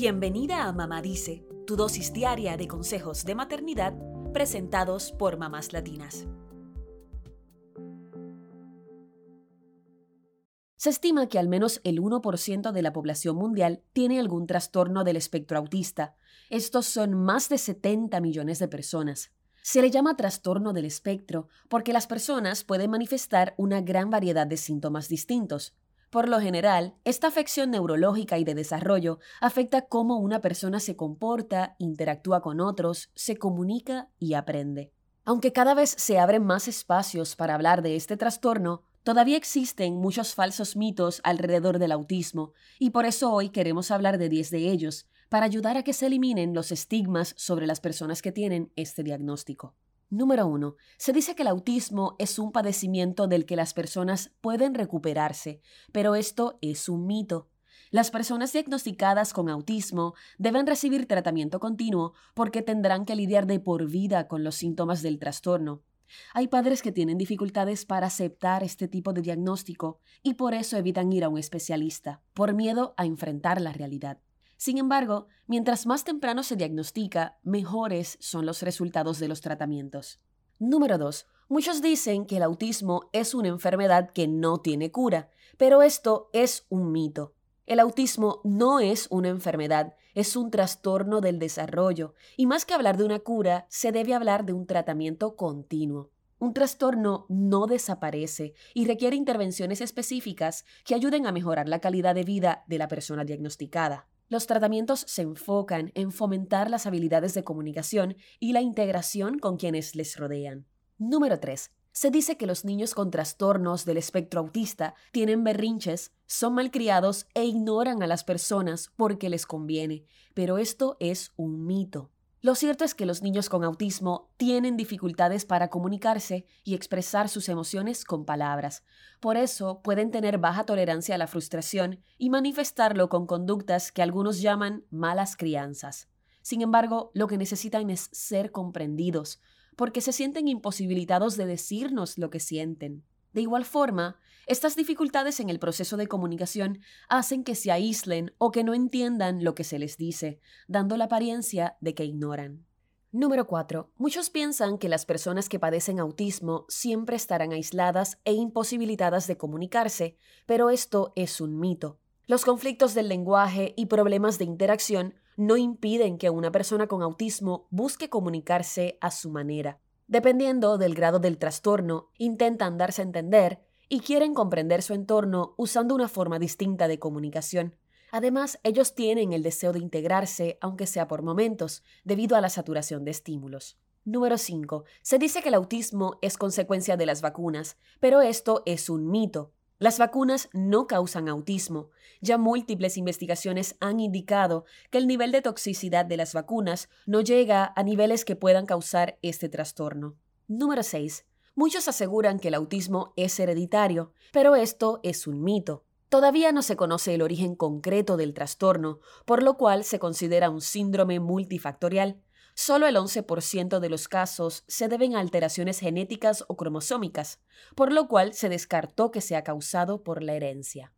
Bienvenida a Mamá Dice, tu dosis diaria de consejos de maternidad presentados por mamás latinas. Se estima que al menos el 1% de la población mundial tiene algún trastorno del espectro autista. Estos son más de 70 millones de personas. Se le llama trastorno del espectro porque las personas pueden manifestar una gran variedad de síntomas distintos. Por lo general, esta afección neurológica y de desarrollo afecta cómo una persona se comporta, interactúa con otros, se comunica y aprende. Aunque cada vez se abren más espacios para hablar de este trastorno, todavía existen muchos falsos mitos alrededor del autismo, y por eso hoy queremos hablar de 10 de ellos, para ayudar a que se eliminen los estigmas sobre las personas que tienen este diagnóstico. Número 1. Se dice que el autismo es un padecimiento del que las personas pueden recuperarse, pero esto es un mito. Las personas diagnosticadas con autismo deben recibir tratamiento continuo porque tendrán que lidiar de por vida con los síntomas del trastorno. Hay padres que tienen dificultades para aceptar este tipo de diagnóstico y por eso evitan ir a un especialista, por miedo a enfrentar la realidad. Sin embargo, mientras más temprano se diagnostica, mejores son los resultados de los tratamientos. Número 2. Muchos dicen que el autismo es una enfermedad que no tiene cura, pero esto es un mito. El autismo no es una enfermedad, es un trastorno del desarrollo, y más que hablar de una cura, se debe hablar de un tratamiento continuo. Un trastorno no desaparece y requiere intervenciones específicas que ayuden a mejorar la calidad de vida de la persona diagnosticada. Los tratamientos se enfocan en fomentar las habilidades de comunicación y la integración con quienes les rodean. Número 3. Se dice que los niños con trastornos del espectro autista tienen berrinches, son malcriados e ignoran a las personas porque les conviene, pero esto es un mito. Lo cierto es que los niños con autismo tienen dificultades para comunicarse y expresar sus emociones con palabras. Por eso pueden tener baja tolerancia a la frustración y manifestarlo con conductas que algunos llaman malas crianzas. Sin embargo, lo que necesitan es ser comprendidos, porque se sienten imposibilitados de decirnos lo que sienten. De igual forma, estas dificultades en el proceso de comunicación hacen que se aíslen o que no entiendan lo que se les dice, dando la apariencia de que ignoran. Número 4. Muchos piensan que las personas que padecen autismo siempre estarán aisladas e imposibilitadas de comunicarse, pero esto es un mito. Los conflictos del lenguaje y problemas de interacción no impiden que una persona con autismo busque comunicarse a su manera. Dependiendo del grado del trastorno, intentan darse a entender y quieren comprender su entorno usando una forma distinta de comunicación. Además, ellos tienen el deseo de integrarse, aunque sea por momentos, debido a la saturación de estímulos. Número 5. Se dice que el autismo es consecuencia de las vacunas, pero esto es un mito. Las vacunas no causan autismo. Ya múltiples investigaciones han indicado que el nivel de toxicidad de las vacunas no llega a niveles que puedan causar este trastorno. Número 6. Muchos aseguran que el autismo es hereditario, pero esto es un mito. Todavía no se conoce el origen concreto del trastorno, por lo cual se considera un síndrome multifactorial. Solo el 11% de los casos se deben a alteraciones genéticas o cromosómicas, por lo cual se descartó que sea causado por la herencia.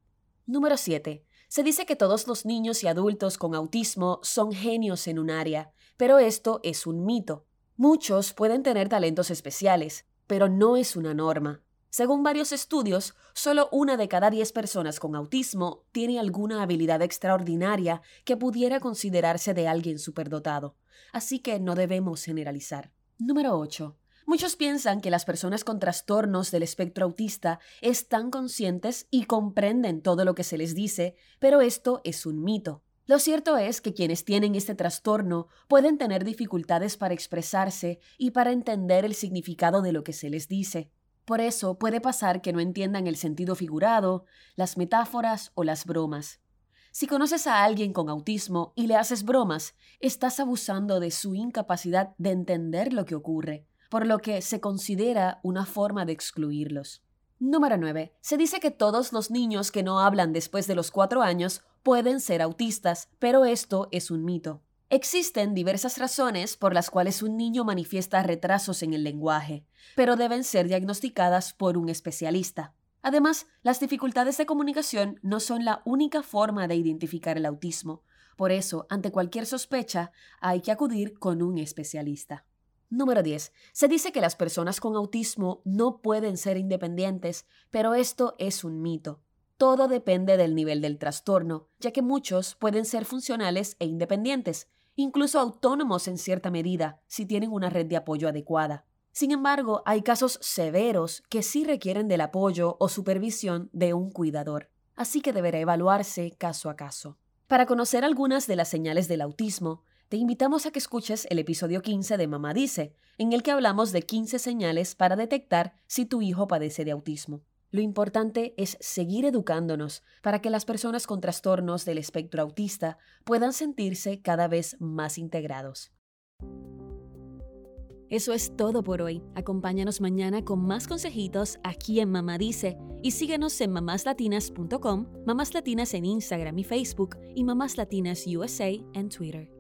Número 7. Se dice que todos los niños y adultos con autismo son genios en un área, pero esto es un mito. Muchos pueden tener talentos especiales, pero no es una norma. Según varios estudios, solo una de cada diez personas con autismo tiene alguna habilidad extraordinaria que pudiera considerarse de alguien superdotado, así que no debemos generalizar. Número 8. Muchos piensan que las personas con trastornos del espectro autista están conscientes y comprenden todo lo que se les dice, pero esto es un mito. Lo cierto es que quienes tienen este trastorno pueden tener dificultades para expresarse y para entender el significado de lo que se les dice. Por eso puede pasar que no entiendan el sentido figurado, las metáforas o las bromas. Si conoces a alguien con autismo y le haces bromas, estás abusando de su incapacidad de entender lo que ocurre, por lo que se considera una forma de excluirlos. Número 9. Se dice que todos los niños que no hablan después de los cuatro años pueden ser autistas, pero esto es un mito. Existen diversas razones por las cuales un niño manifiesta retrasos en el lenguaje, pero deben ser diagnosticadas por un especialista. Además, las dificultades de comunicación no son la única forma de identificar el autismo. Por eso, ante cualquier sospecha, hay que acudir con un especialista. Número 10. Se dice que las personas con autismo no pueden ser independientes, pero esto es un mito. Todo depende del nivel del trastorno, ya que muchos pueden ser funcionales e independientes, incluso autónomos en cierta medida, si tienen una red de apoyo adecuada. Sin embargo, hay casos severos que sí requieren del apoyo o supervisión de un cuidador, así que deberá evaluarse caso a caso. Para conocer algunas de las señales del autismo, te invitamos a que escuches el episodio 15 de Mamá Dice, en el que hablamos de 15 señales para detectar si tu hijo padece de autismo. Lo importante es seguir educándonos para que las personas con trastornos del espectro autista puedan sentirse cada vez más integrados. Eso es todo por hoy. Acompáñanos mañana con más consejitos aquí en Mamá Dice y síguenos en mamáslatinas.com, Mamás Latinas en Instagram y Facebook y Mamás Latinas USA en Twitter.